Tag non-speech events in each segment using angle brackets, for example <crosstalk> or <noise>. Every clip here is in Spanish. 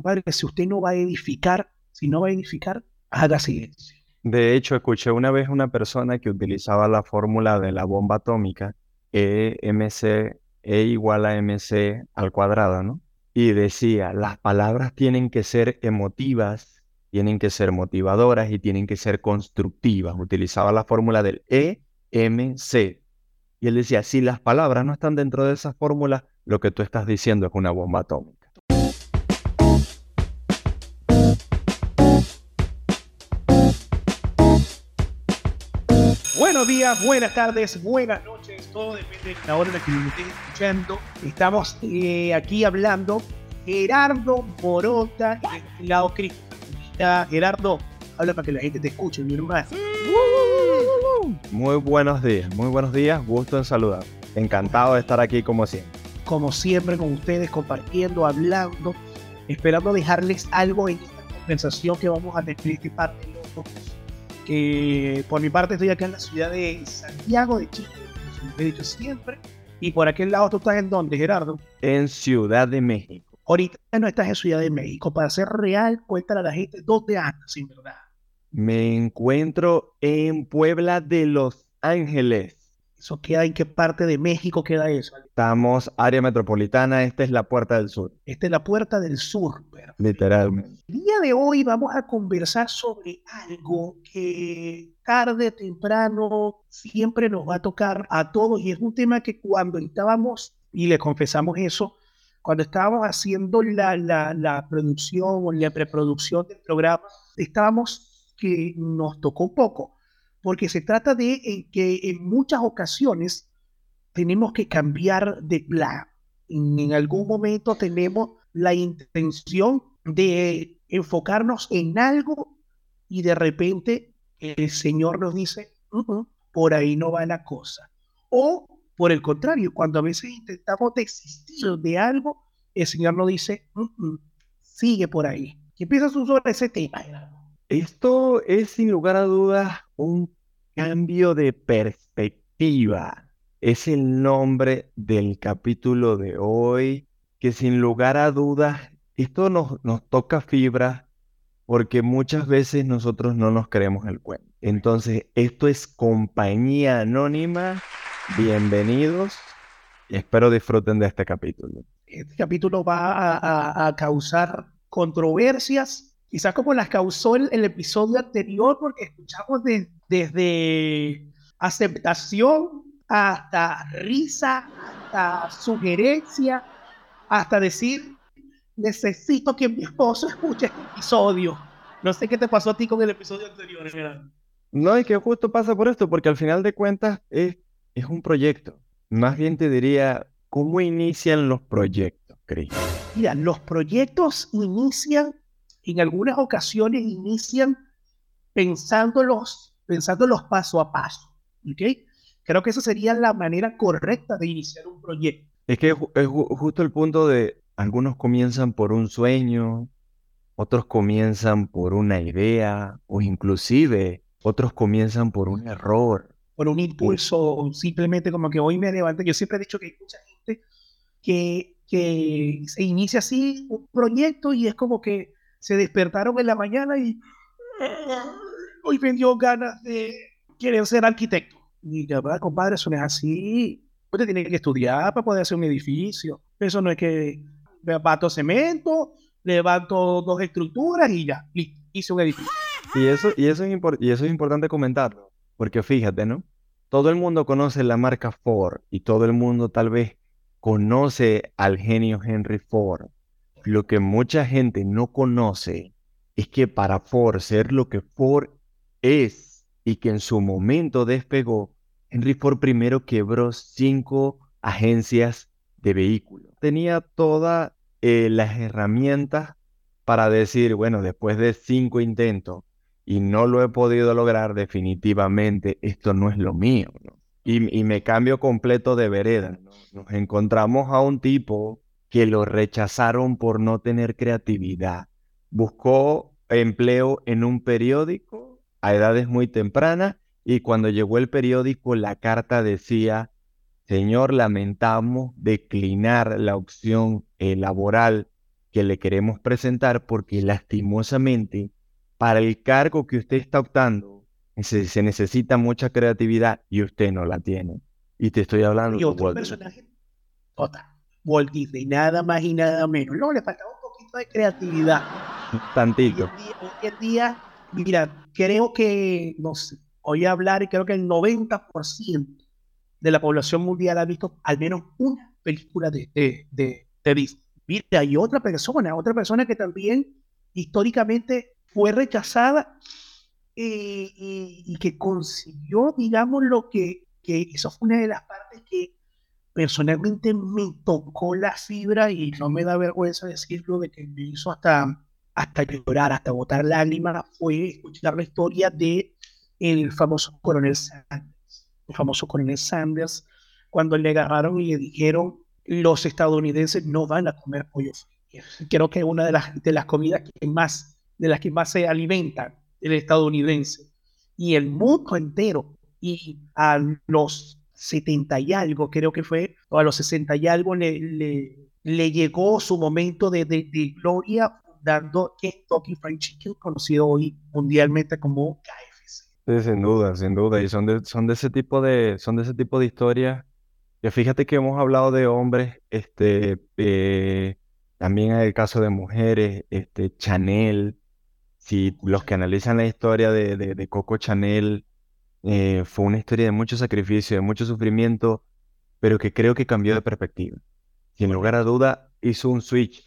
Compadre, si usted no va a edificar, si no va a edificar, haga silencio. De hecho, escuché una vez una persona que utilizaba la fórmula de la bomba atómica, EMC, E igual a MC al cuadrado, ¿no? Y decía, las palabras tienen que ser emotivas, tienen que ser motivadoras y tienen que ser constructivas. Utilizaba la fórmula del EMC. Y él decía, si las palabras no están dentro de esa fórmula, lo que tú estás diciendo es una bomba atómica. Días, buenas tardes, buenas noches, todo depende de la hora en la que me estén escuchando. Estamos eh, aquí hablando Gerardo Morota y de este lado Cristian. Gerardo, habla para que la gente te escuche, mi hermano. Muy buenos días, muy buenos días, gusto en saludar. Encantado de estar aquí como siempre. Como siempre con ustedes, compartiendo, hablando, esperando dejarles algo en esta conversación que vamos a tener este par de locos que por mi parte estoy acá en la ciudad de Santiago de Chile, como he dicho siempre. Y por aquel lado tú estás en dónde, Gerardo? En Ciudad de México. Ahorita no estás en Ciudad de México. Para ser real, cuéntale a la gente dónde andas, sin verdad. Me encuentro en Puebla de Los Ángeles. ¿Eso queda en qué parte de México queda eso? Estamos área metropolitana, esta es la puerta del sur. Esta es la puerta del sur. Literalmente. El día de hoy vamos a conversar sobre algo que tarde, temprano, siempre nos va a tocar a todos y es un tema que cuando estábamos, y le confesamos eso, cuando estábamos haciendo la, la, la producción o la preproducción del programa, estábamos que nos tocó un poco porque se trata de eh, que en muchas ocasiones tenemos que cambiar de plan. En, en, algún momento tenemos la intención de enfocarnos en algo y de repente el Señor nos dice, uh -uh, por ahí no va la cosa. O por el contrario, cuando a veces intentamos desistir de algo, el Señor nos dice, uh sigue por ahí. ¿Qué piensas tú sobre ese tema? Esto es sin lugar a dudas un cambio de perspectiva. Es el nombre del capítulo de hoy, que sin lugar a dudas, esto nos, nos toca fibra porque muchas veces nosotros no nos creemos el cuento. Entonces, esto es compañía anónima. Bienvenidos espero disfruten de este capítulo. Este capítulo va a, a causar controversias, quizás como las causó el, el episodio anterior, porque escuchamos de, desde aceptación hasta risa, hasta sugerencia, hasta decir, necesito que mi esposo escuche este episodio. No sé qué te pasó a ti con el episodio anterior, ¿verdad? No, es que justo pasa por esto, porque al final de cuentas es, es un proyecto. Más bien te diría, ¿cómo inician los proyectos, Cris? Mira, los proyectos inician, en algunas ocasiones inician pensándolos, pensándolos paso a paso, ¿ok? Creo que esa sería la manera correcta de iniciar un proyecto. Es que es justo el punto de, algunos comienzan por un sueño, otros comienzan por una idea, o inclusive otros comienzan por un error. Por un impulso, simplemente como que hoy me levanté. Yo siempre he dicho que hay mucha gente que, que se inicia así un proyecto y es como que se despertaron en la mañana y hoy me dio ganas de querer ser arquitecto. Y la verdad, compadre, eso no es así. Usted tiene que estudiar para poder hacer un edificio. Eso no es que levanto cemento, levanto dos estructuras y ya, listo, hice un edificio. Y eso, y, eso es y eso es importante comentarlo, porque fíjate, ¿no? Todo el mundo conoce la marca Ford y todo el mundo tal vez conoce al genio Henry Ford. Lo que mucha gente no conoce es que para Ford ser lo que Ford es y que en su momento despegó, Henry Ford primero quebró cinco agencias de vehículos. Tenía todas eh, las herramientas para decir, bueno, después de cinco intentos y no lo he podido lograr, definitivamente esto no es lo mío. ¿no? Y, y, me cambio completo de vereda. ¿no? Nos encontramos a un tipo que lo rechazaron por no tener creatividad. Buscó empleo en un periódico a edades muy tempranas y cuando llegó el periódico la carta decía Señor, lamentamos declinar la opción eh, laboral que le queremos presentar porque lastimosamente para el cargo que usted está optando se, se necesita mucha creatividad y usted no la tiene. Y te estoy hablando y otro personaje, Walt Disney, nada más y nada menos. No, le faltaba un poquito de creatividad. <laughs> Tantito. Hoy en día, mira, creo que, no sé, voy a hablar y creo que el 90% de la población mundial ha visto al menos una película de, de, de, de Disney. Mira, hay otra persona, otra persona que también históricamente fue rechazada eh, y, que consiguió, digamos, lo que, que eso fue una de las partes que personalmente me tocó la fibra y no me da vergüenza decirlo de que me hizo hasta, hasta llorar, hasta botar lágrimas, fue escuchar la historia de el famoso coronel Sanders, el famoso coronel Sanders, cuando le agarraron y le dijeron los estadounidenses no van a comer pollo Creo que es una de las, de las comidas que más, de las que más se alimentan el estadounidense. Y el mundo entero. Y a los 70 y algo, creo que fue, o a los 60 y algo, le, le, llegó su momento de, de, gloria dando Kentucky Fried Chicken, conocido hoy mundialmente como KFC. sin duda, sin duda. Y son de, son de ese tipo de, son de ese tipo de historias que fíjate que hemos hablado de hombres, este, eh, también hay el caso de mujeres, este, Chanel, si los que analizan la historia de, de, Coco Chanel, eh, fue una historia de mucho sacrificio, de mucho sufrimiento, pero que creo que cambió de perspectiva. Sin lugar a duda, hizo un switch.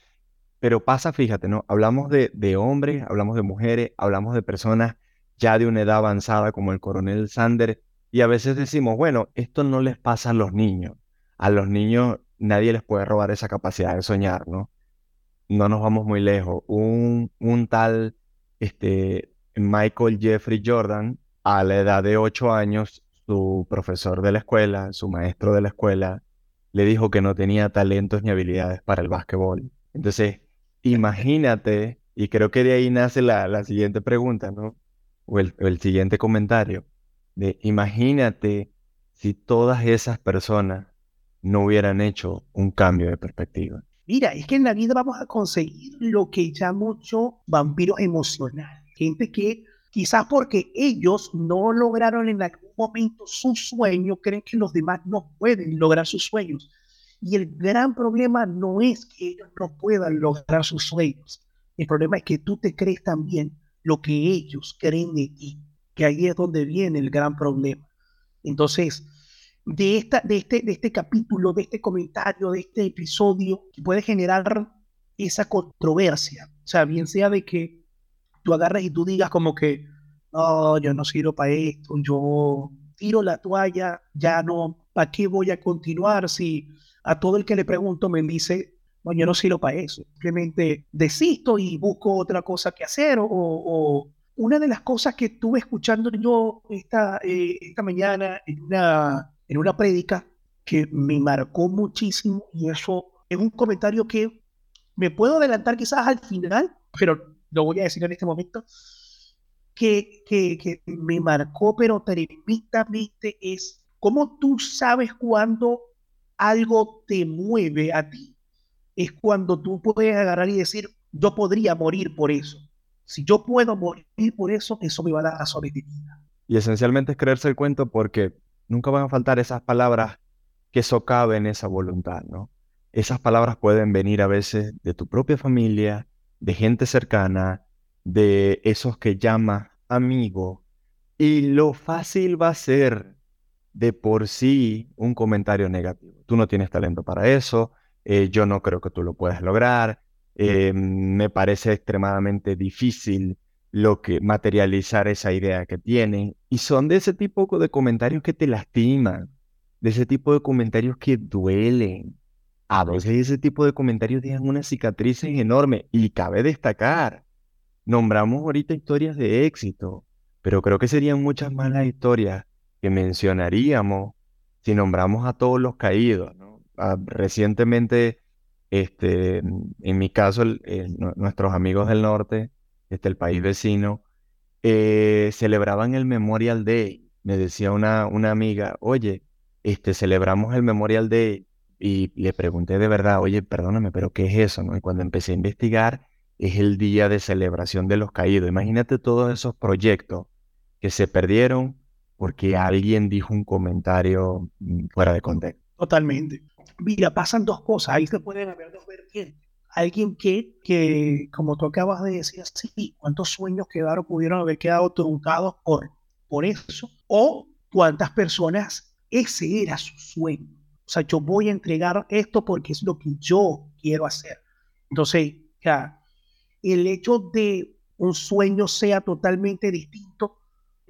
Pero pasa, fíjate, ¿no? Hablamos de, de hombres, hablamos de mujeres, hablamos de personas ya de una edad avanzada como el coronel Sanders, y a veces decimos, bueno, esto no les pasa a los niños. A los niños nadie les puede robar esa capacidad de soñar, ¿no? No nos vamos muy lejos. Un, un tal este, Michael Jeffrey Jordan, a la edad de 8 años, su profesor de la escuela, su maestro de la escuela, le dijo que no tenía talentos ni habilidades para el básquetbol. Entonces, imagínate, y creo que de ahí nace la, la siguiente pregunta, ¿no? O el, el siguiente comentario de imagínate si todas esas personas no hubieran hecho un cambio de perspectiva. Mira, es que en la vida vamos a conseguir lo que llamo yo vampiros emocionales. Gente que quizás porque ellos no lograron en algún momento su sueño, creen que los demás no pueden lograr sus sueños. Y el gran problema no es que ellos no puedan lograr sus sueños. El problema es que tú te crees también lo que ellos creen de ti que ahí es donde viene el gran problema. Entonces, de, esta, de, este, de este capítulo, de este comentario, de este episodio, puede generar esa controversia. O sea, bien sea de que tú agarras y tú digas como que, no, yo no sirvo para esto, yo tiro la toalla, ya no, ¿para qué voy a continuar si a todo el que le pregunto me dice, no, yo no sirvo para eso, simplemente desisto y busco otra cosa que hacer o, una de las cosas que estuve escuchando yo esta, eh, esta mañana en una, en una prédica que me marcó muchísimo y eso es un comentario que me puedo adelantar quizás al final, pero lo voy a decir en este momento, que, que, que me marcó pero tremendamente es cómo tú sabes cuando algo te mueve a ti. Es cuando tú puedes agarrar y decir, yo podría morir por eso. Si yo puedo morir por eso, eso me va a dar razones de vida. Y esencialmente es creerse el cuento porque nunca van a faltar esas palabras que socaven esa voluntad, ¿no? Esas palabras pueden venir a veces de tu propia familia, de gente cercana, de esos que llamas amigo. Y lo fácil va a ser de por sí un comentario negativo. Tú no tienes talento para eso, eh, yo no creo que tú lo puedas lograr, eh, me parece extremadamente difícil lo que materializar esa idea que tienen. Y son de ese tipo de comentarios que te lastiman, de ese tipo de comentarios que duelen. A veces ese tipo de comentarios dejan unas cicatrices enormes y cabe destacar. Nombramos ahorita historias de éxito, pero creo que serían muchas más las historias que mencionaríamos si nombramos a todos los caídos. Ah, recientemente este, en mi caso, nuestros amigos del norte, este, el país vecino, eh, celebraban el Memorial Day. Me decía una, una amiga, oye, este, celebramos el Memorial Day. Y le pregunté de verdad, oye, perdóname, pero ¿qué es eso? ¿no? Y cuando empecé a investigar, es el día de celebración de los caídos. Imagínate todos esos proyectos que se perdieron porque alguien dijo un comentario mm, fuera de contexto. Totalmente. Mira, pasan dos cosas. Ahí se pueden haber dos vertientes. Alguien que, que, como tú acabas de decir, sí, cuántos sueños quedaron, pudieron haber quedado truncados por, por eso, o cuántas personas ese era su sueño. O sea, yo voy a entregar esto porque es lo que yo quiero hacer. Entonces, ya, el hecho de un sueño sea totalmente distinto,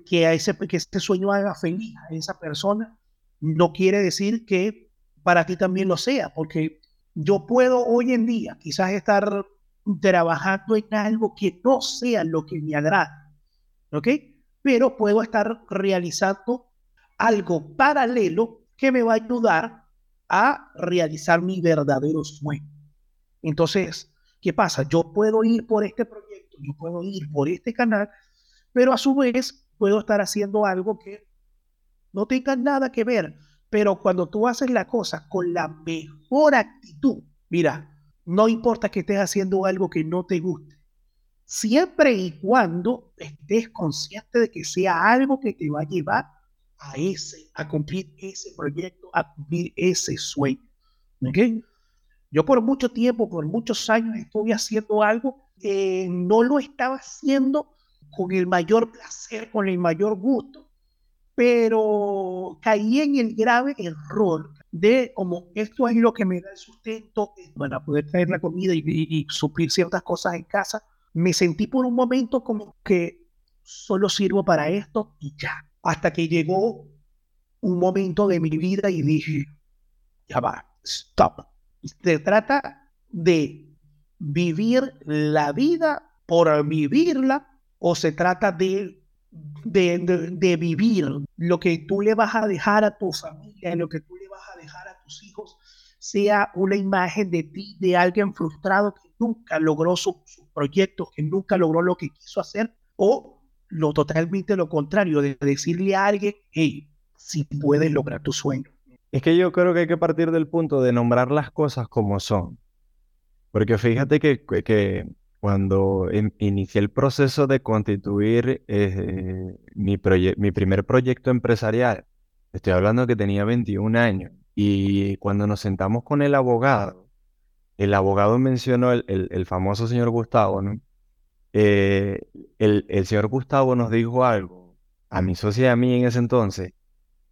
que, a ese, que ese sueño haga feliz a esa persona, no quiere decir que para ti también lo sea, porque yo puedo hoy en día quizás estar trabajando en algo que no sea lo que me agrada, ¿ok? Pero puedo estar realizando algo paralelo que me va a ayudar a realizar mi verdadero sueño. Entonces, ¿qué pasa? Yo puedo ir por este proyecto, yo puedo ir por este canal, pero a su vez puedo estar haciendo algo que no tenga nada que ver pero cuando tú haces la cosa con la mejor actitud, mira, no importa que estés haciendo algo que no te guste, siempre y cuando estés consciente de que sea algo que te va a llevar a ese, a cumplir ese proyecto, a cumplir ese sueño. ¿Okay? Yo por mucho tiempo, por muchos años estuve haciendo algo que no lo estaba haciendo con el mayor placer, con el mayor gusto, pero caí en el grave error de como esto es lo que me da el sustento para poder traer la comida y, suplir ciertas cosas en casa. Me sentí por un momento como que solo sirvo para esto y ya. Hasta que llegó un momento de mi vida y dije, ya va, stop. Se trata de vivir la vida por vivirla o se trata de de, vivir, lo que tú le vas a dejar a tu familia, lo que tú le vas a dejar a tus hijos, sea una imagen de ti, de alguien frustrado que nunca logró sus proyectos, que nunca logró lo que quiso hacer, o lo totalmente lo contrario, de decirle a alguien, hey, si puedes lograr tu sueño. Es que yo creo que hay que partir del punto de nombrar las cosas como son. Porque fíjate que, que cuando inicié el proceso de constituir eh, mi, mi primer proyecto empresarial, estoy hablando que tenía 21 años, y cuando nos sentamos con el abogado, el abogado mencionó el, famoso señor Gustavo, ¿no? Eh, el, el, señor Gustavo nos dijo algo, a mi socia y a mí en ese entonces,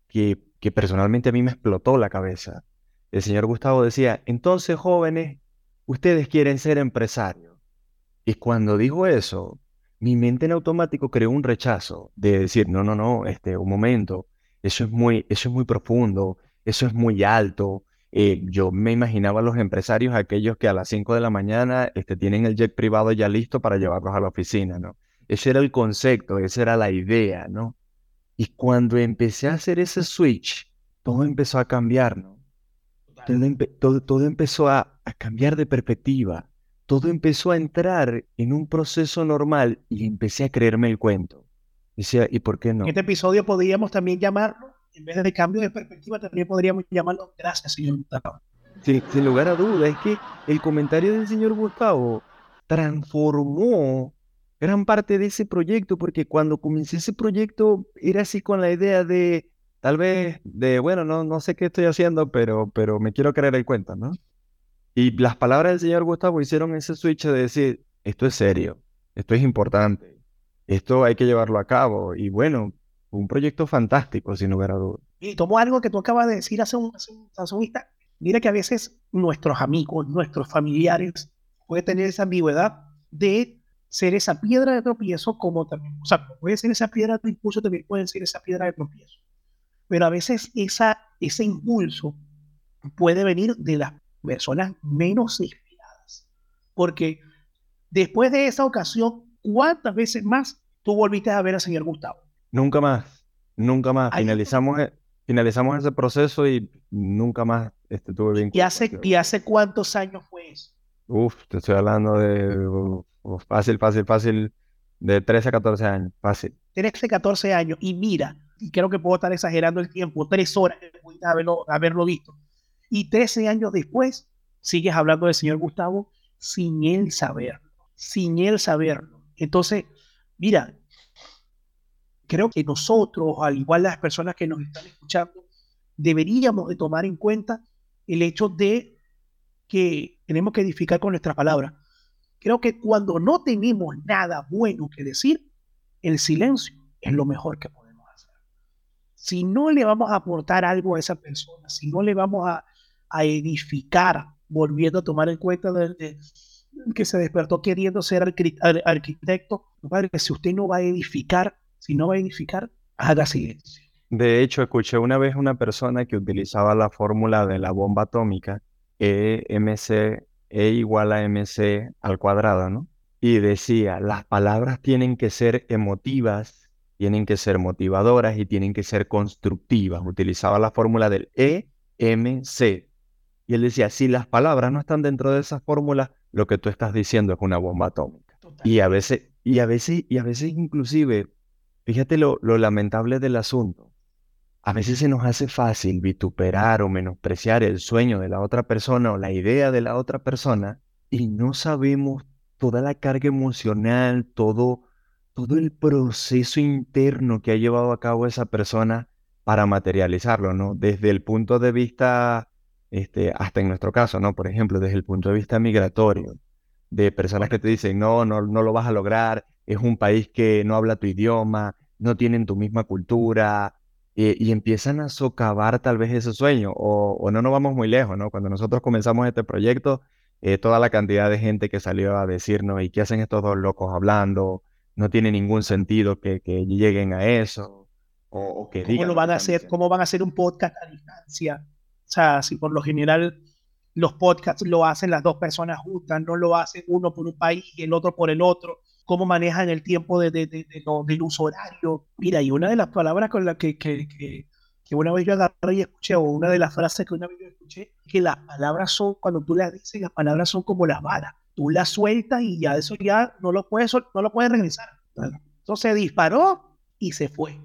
que, que personalmente a mí me explotó la cabeza. El señor Gustavo decía, entonces jóvenes, ustedes quieren ser empresarios. Y cuando dijo eso, mi mente en automático creó un rechazo de decir, no, no, no, este, un momento, eso es muy, eso es muy profundo, eso es muy alto. Eh, yo me imaginaba a los empresarios, aquellos que a las 5 de la mañana este, tienen el jet privado ya listo para llevarlos a la oficina, ¿no? Ese era el concepto, esa era la idea, ¿no? Y cuando empecé a hacer ese switch, todo empezó a cambiar, ¿no? Todo, todo, empezó a, a cambiar de perspectiva todo empezó a entrar en un proceso normal y empecé a creerme el cuento. Decía, ¿y por qué no? En este episodio podríamos también llamarlo, en vez de cambio de perspectiva, también podríamos llamarlo gracias, señor Gustavo. Sí, sin lugar a duda, es que el comentario del señor Gustavo transformó gran parte de ese proyecto, porque cuando comencé ese proyecto era así con la idea de, tal vez, de, bueno, no, no sé qué estoy haciendo, pero, pero me quiero creer el cuento, ¿no? Y las palabras del señor Gustavo hicieron ese switch de decir, esto es serio, esto es importante, esto hay que llevarlo a cabo. Y bueno, un proyecto fantástico, sin lugar a dudas. Y tomo algo que tú acabas de decir hace un, hace Mira que a veces nuestros amigos, nuestros familiares, pueden tener esa ambigüedad de ser esa piedra de tropiezo como también, o sea, puede ser esa piedra de impulso, también puede ser esa piedra de tropiezo. Pero a veces ese impulso puede venir de las personas menos inspiradas. Porque después de esa ocasión, ¿cuántas veces más tú volviste a ver al señor Gustavo? Nunca más, nunca más. finalizamos, e, finalizamos ese proceso y nunca más este, tuve vínculo. ¿Y hace, ¿Y hace cuántos años fue eso? Uf, te estoy hablando de fácil, fácil, fácil, de 13 a 14 años, fácil. 13, 14 años. Y mira, y creo que puedo estar exagerando el tiempo, tres horas que haberlo, haberlo visto Y 13 años después, sigues hablando del señor Gustavo sin él saberlo, sin él saberlo. Entonces, mira, creo que nosotros, al igual las personas que nos están escuchando, deberíamos de tomar en cuenta el hecho de que tenemos que edificar con nuestras palabras. Creo que cuando no tenemos nada bueno que decir, el silencio es lo mejor que podemos hacer. Si no le vamos a aportar algo a esa persona, si no le vamos a, edificar, volviendo a tomar en cuenta de, que se despertó queriendo ser arquitecto, padre, que si usted no va a edificar, si no va a edificar, haga silencio. De hecho, escuché una vez una persona que utilizaba la fórmula de la bomba atómica, EMC, E igual a MC al cuadrado, ¿no? Y decía, las palabras tienen que ser emotivas, tienen que ser motivadoras y tienen que ser constructivas. Utilizaba la fórmula del EMC. Y él decía, si las palabras no están dentro de esa fórmula, lo que tú estás diciendo es una bomba atómica. Y a veces, y a veces, y a veces inclusive, fíjate lo lamentable del asunto a veces se nos hace fácil vituperar o menospreciar el sueño de la otra persona o la idea de la otra persona y no sabemos toda la carga emocional, todo, todo el proceso interno que ha llevado a cabo esa persona para materializarlo, ¿no? Desde el punto de vista, este, hasta en nuestro caso, ¿no? Por ejemplo, desde el punto de vista migratorio, de personas que te dicen, no, no, no lo vas a lograr, es un país que no habla tu idioma, no tienen tu misma cultura, eh, y, empiezan a socavar tal vez ese sueño, o, no nos vamos muy lejos, ¿no? Cuando nosotros comenzamos este proyecto, eh, toda la cantidad de gente que salió a decirnos, ¿y qué hacen estos dos locos hablando? No tiene ningún sentido que, lleguen a eso, o, que ¿Cómo lo van a hacer? ¿Cómo van a hacer un podcast a distancia? O sea, si por lo general los podcasts lo hacen las dos personas juntas, no lo hacen uno por un país y el otro por el otro cómo manejan el tiempo de, de, de, del uso horario. Mira, y una de las palabras con las que, que, que, una vez yo agarré y escuché, o una de las frases que una vez yo escuché, que las palabras son, cuando tú las dices, las palabras son como las balas. Tú las sueltas y ya eso ya no lo puedes, no lo puedes regresar. Entonces disparó y se fue.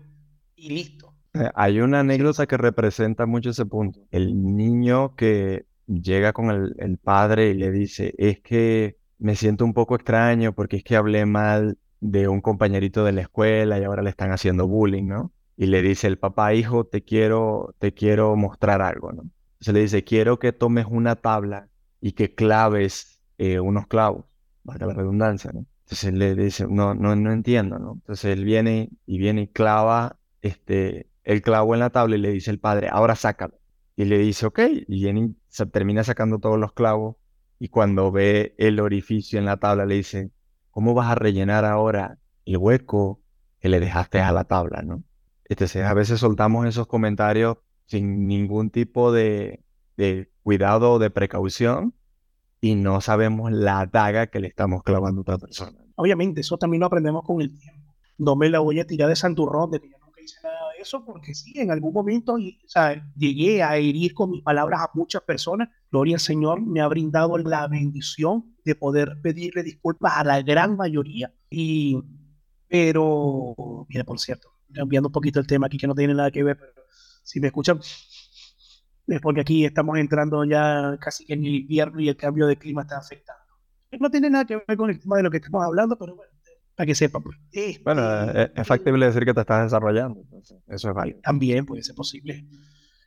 Y listo. Eh, hay una anécdota que representa mucho ese punto. El niño que llega con el, el padre y le dice, es que me siento un poco extraño porque es que hablé mal de un compañerito de la escuela y ahora le están haciendo bullying, ¿no? Y le dice el papá, hijo, te quiero, te quiero mostrar algo, ¿no? Se le dice, quiero que tomes una tabla y que claves eh, unos clavos, para la redundancia, ¿no? Entonces le dice, no, no, no entiendo, ¿no? Entonces él viene y viene y clava este, el clavo en la tabla y le dice el padre, ahora sácalo. Y le dice, ok, y viene se termina sacando todos los clavos y cuando ve el orificio en la tabla le dice, ¿cómo vas a rellenar ahora el hueco que le dejaste a la tabla, no? Entonces a veces soltamos esos comentarios sin ningún tipo de, cuidado o de precaución y no sabemos la daga que le estamos clavando a otra persona. Obviamente, eso también lo aprendemos con el tiempo. No me la voy a tirar de santurrón de que yo nunca hice nada de eso, porque sí, en algún momento o sea, llegué a herir con mis palabras a muchas personas Gloria al Señor, me ha brindado la bendición de poder pedirle disculpas a la gran mayoría. Y, pero, mira, por cierto, cambiando un poquito el tema aquí que no tiene nada que ver, pero si me escuchan, es porque aquí estamos entrando ya casi en el invierno y el cambio de clima está afectando. No tiene nada que ver con el tema de lo que estamos hablando, pero bueno, para que sepan. Pues. bueno, es, es, factible decir que te estás desarrollando, entonces eso es válido. También puede ser posible.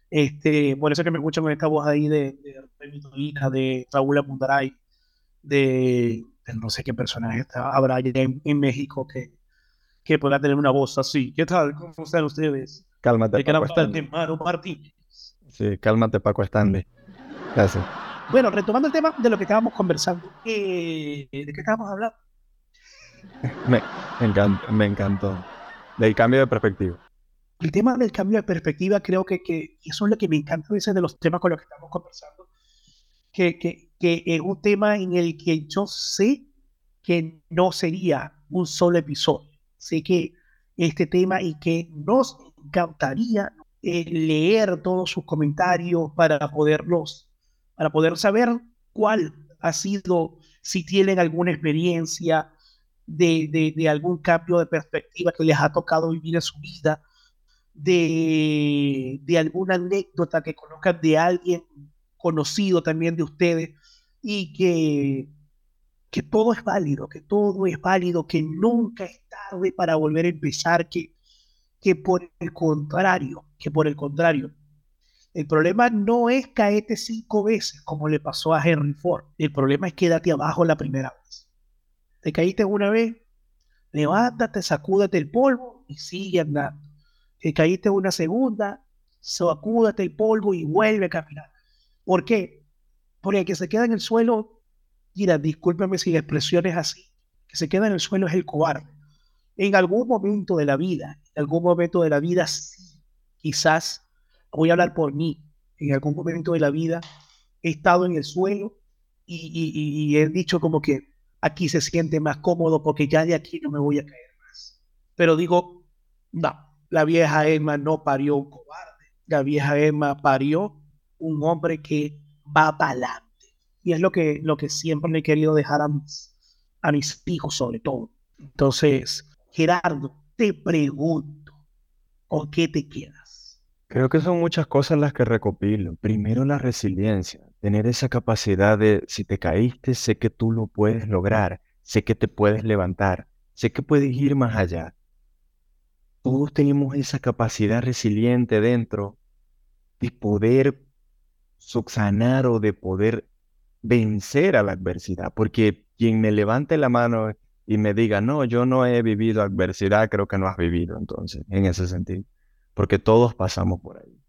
Este, por eso que me escuchan con esta voz ahí de, de, de Raúl Amundaray, de, de, no sé qué personaje está, habrá allá en, México que, que pueda tener una voz así. ¿Qué tal? ¿Cómo están ustedes? Cálmate, Paco Stanley. Martín. Sí, cálmate, Paco Stanley. Gracias. Bueno, retomando el tema de lo que estábamos conversando, eh, ¿de qué estábamos hablando? <laughs> me, encantó, me encantó. Del cambio de perspectiva el tema del cambio de perspectiva creo que, que eso es lo que me encanta a veces de los temas con los que estamos conversando, que, que, que es un tema en el que yo sé que no sería un solo episodio. Sé que este tema y que nos encantaría eh, leer todos sus comentarios para poderlos, para poder saber cuál ha sido, si tienen alguna experiencia de, de, de algún cambio de perspectiva que les ha tocado vivir en su vida de, alguna anécdota que conozcan de alguien conocido también de ustedes y que, que todo es válido, que todo es válido, que nunca es tarde para volver a empezar, que, que por el contrario, que por el contrario, el problema no es caerte cinco veces como le pasó a Henry Ford. El problema es quédate abajo la primera vez. Te caíste una vez, levántate, sacúdate el polvo y sigue andando. Te caíste una segunda, sacúdate el polvo y vuelve a caminar. ¿Por qué? Porque el que se queda en el suelo, mira, discúlpeme si la expresión es así, que se queda en el suelo es el cobarde. En algún momento de la vida, en algún momento de la vida, quizás, voy a hablar por mí, en algún momento de la vida he estado en el suelo y, he dicho como que aquí se siente más cómodo porque ya de aquí no me voy a caer más. Pero digo, no, la vieja Emma no parió un cobarde, la vieja Emma parió un hombre que va para adelante. Y es lo que, lo que siempre le he querido dejar a mis, a hijos sobre todo. Entonces, Gerardo, te pregunto, ¿con qué te quedas? Creo que son muchas cosas las que recopilo. Primero la resiliencia, tener esa capacidad de, si te caíste, sé que tú lo puedes lograr, sé que te puedes levantar, sé que puedes ir más allá. Todos tenemos esa capacidad resiliente dentro de poder subsanar o de poder vencer a la adversidad, porque quien me levante la mano y me diga, no, yo no he vivido adversidad, creo que no has vivido entonces, en ese sentido, porque todos pasamos por ahí.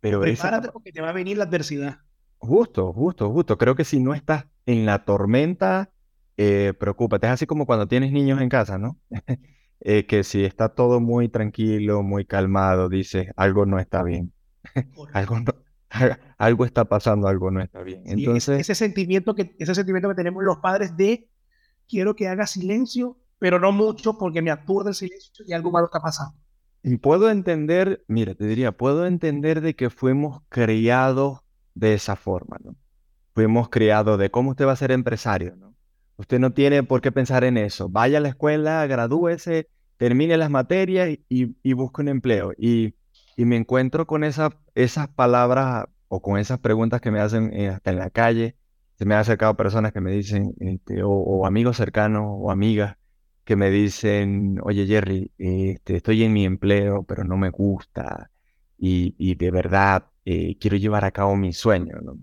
Pero Prepárate porque te va a venir la adversidad. Justo, justo, justo. Creo que si no estás en la tormenta, eh, preocúpate. Es así como cuando tienes niños en casa, ¿no? <laughs> Eh, que si está todo muy tranquilo, muy calmado, dices, algo no está bien. <laughs> algo no, algo está pasando, algo no está bien. Entonces, ese sentimiento que ese sentimiento que tenemos los padres de quiero que haga silencio, pero no mucho porque me aturde el silencio y algo malo está pasando. Y puedo entender, mira, te diría, puedo entender de que fuimos criados de esa forma, ¿no? Fuimos criados de cómo usted va a ser empresario, ¿no? Usted no tiene por qué pensar en eso. Vaya a la escuela, gradúese, termine las materias y, y busque un empleo. Y y me encuentro con esas palabras o con esas preguntas que me hacen eh, hasta en la calle. Se me han acercado personas que me dicen, este, o, amigos cercanos o amigas que me dicen, oye Jerry, este, estoy en mi empleo, pero no me gusta y, de verdad eh, quiero llevar a cabo mi sueño, ¿no?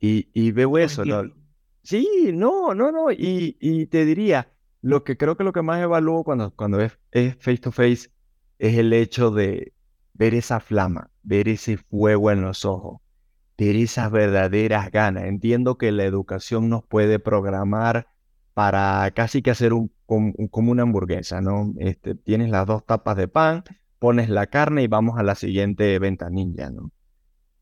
Y, veo eso, ¿no? Sí, no, no, no, y, te diría, lo que creo que lo que más evalúo cuando, cuando es face to face es el hecho de, ver esa flama, ver ese fuego en los ojos, ver esas verdaderas ganas. Entiendo que la educación nos puede programar para casi que hacer un, como una hamburguesa, ¿no? Este, tienes las dos tapas de pan, pones la carne y vamos a la siguiente ventanilla, ¿no?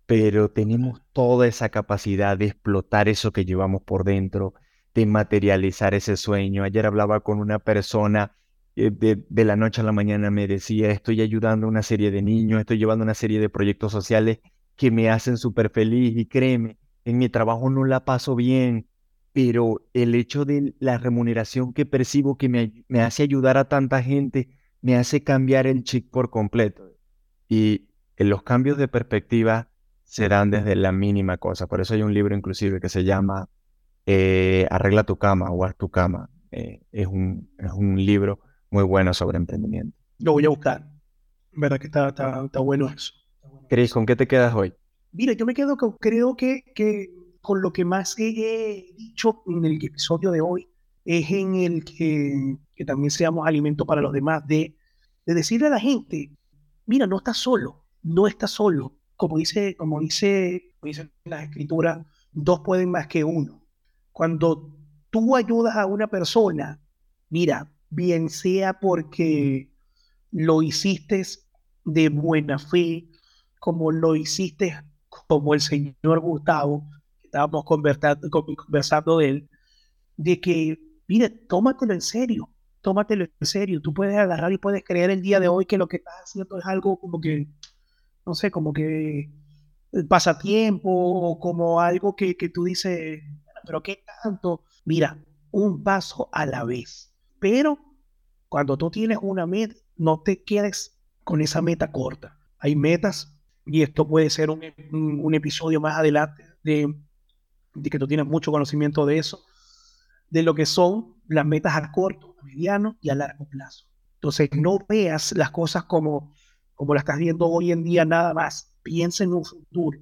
Pero tenemos toda esa capacidad de explotar eso que llevamos por dentro, de materializar ese sueño. Ayer hablaba con una persona eh, de, la noche a la mañana me decía, estoy ayudando a una serie de niños, estoy llevando una serie de proyectos sociales que me hacen súper feliz y créeme, en mi trabajo no la paso bien, pero el hecho de la remuneración que percibo que me, me hace ayudar a tanta gente, me hace cambiar el chip por completo. Y los cambios de perspectiva se dan desde la mínima cosa. Por eso hay un libro inclusive que se llama eh, Arregla tu cama o Haz tu cama. Eh, es, un, es un libro muy bueno sobre emprendimiento. Lo voy a buscar. Verdad que está, está, bueno eso. Cris, ¿con qué te quedas hoy? Mira, yo me quedo con, creo que, que con lo que más he dicho en el episodio de hoy es en el que, que también seamos alimento para los demás, de, de decirle a la gente, mira, no estás solo, no estás solo. Como dice, como dice, como dice la escritura, dos pueden más que uno. Cuando tú ayudas a una persona, mira, bien sea porque lo hiciste de buena fe, como lo hiciste como el señor Gustavo, que estábamos conversando, de él, de que, mire, tómatelo en serio, tómatelo en serio, tú puedes agarrar y puedes creer el día de hoy que lo que estás haciendo es algo como que, no sé, como que pasatiempo o como algo que, que tú dices, pero ¿qué tanto? Mira, un paso a la vez pero cuando tú tienes una meta, no te quedes con esa meta corta. Hay metas y esto puede ser un, un, episodio más adelante de, de, que tú tienes mucho conocimiento de eso, de lo que son las metas a corto, a mediano y a largo plazo. Entonces, no veas las cosas como, como las estás viendo hoy en día nada más. Piensa en un futuro.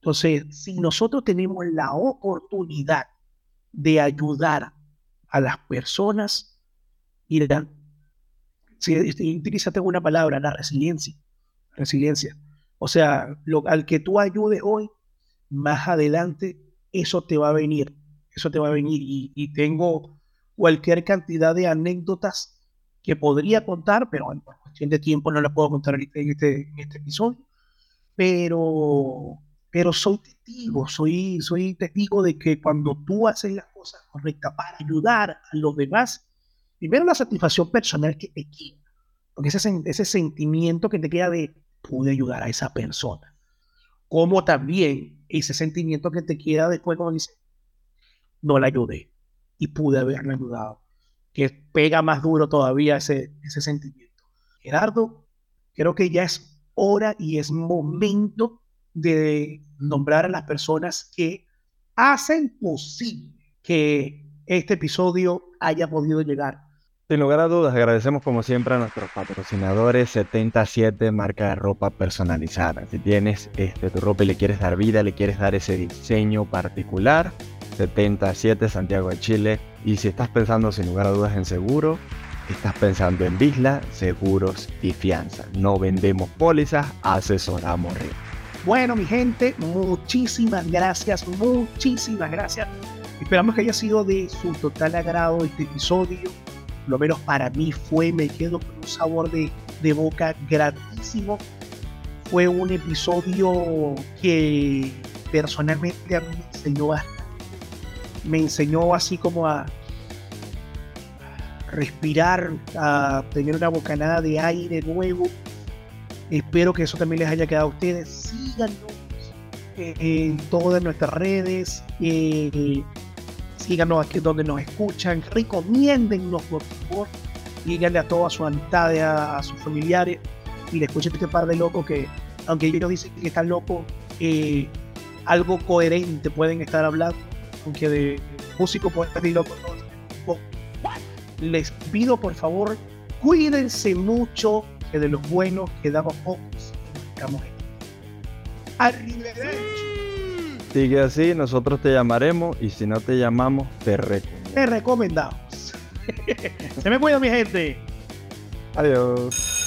Entonces, si nosotros tenemos la oportunidad de ayudar a las personas, irán. Si utilízate una palabra, la resiliencia. Resiliencia. O sea, lo, al que tú ayudes hoy, más adelante, eso te va a venir. Eso te va a venir. Y, tengo cualquier cantidad de anécdotas que podría contar, pero por cuestión de tiempo no las puedo contar en este, en este episodio. Pero pero soy testigo, soy, soy testigo de que cuando tú haces las cosas correctas para ayudar a los demás, primero la satisfacción personal que te queda, porque ese, ese sentimiento que te queda de pude ayudar a esa persona, como también ese sentimiento que te queda después cuando dices, no la ayudé y pude haberla ayudado, que pega más duro todavía ese, ese sentimiento. Gerardo, creo que ya es hora y es momento de nombrar a las personas que hacen posible que este episodio haya podido llegar. Sin lugar a dudas, agradecemos como siempre a nuestros patrocinadores 77 marca de ropa personalizada. Si tienes este, tu ropa y le quieres dar vida, le quieres dar ese diseño particular, 77 Santiago de Chile. Y si estás pensando sin lugar a dudas en seguro, estás pensando en Visla, seguros y fianza. No vendemos pólizas, asesoramos riesgos. Bueno, mi gente, muchísimas gracias, muchísimas gracias. Esperamos que haya sido de su total agrado este episodio. Lo menos para mí fue, me quedo con un sabor de, de boca gratísimo. Fue un episodio que personalmente a mí me enseñó bastante. Me enseñó así como a respirar, a tener una bocanada de aire nuevo Espero que eso también les haya quedado a ustedes. Síganos eh, en todas nuestras redes. Eh, síganos aquí donde nos escuchan. Recomiéndennos, por favor. Díganle a todas sus amistades, a, sus familiares. Y le escuchen este par de locos que, aunque ellos dicen que están locos, eh, algo coherente pueden estar hablando. Aunque de músico pueden estar locos. Les pido, por favor, cuídense mucho que de los buenos quedamos pocos estamos Arrivederci. Sigue así, nosotros te llamaremos y si no te llamamos, te recomendamos. Te recomendamos. <laughs> Se me cuida mi gente. Adiós.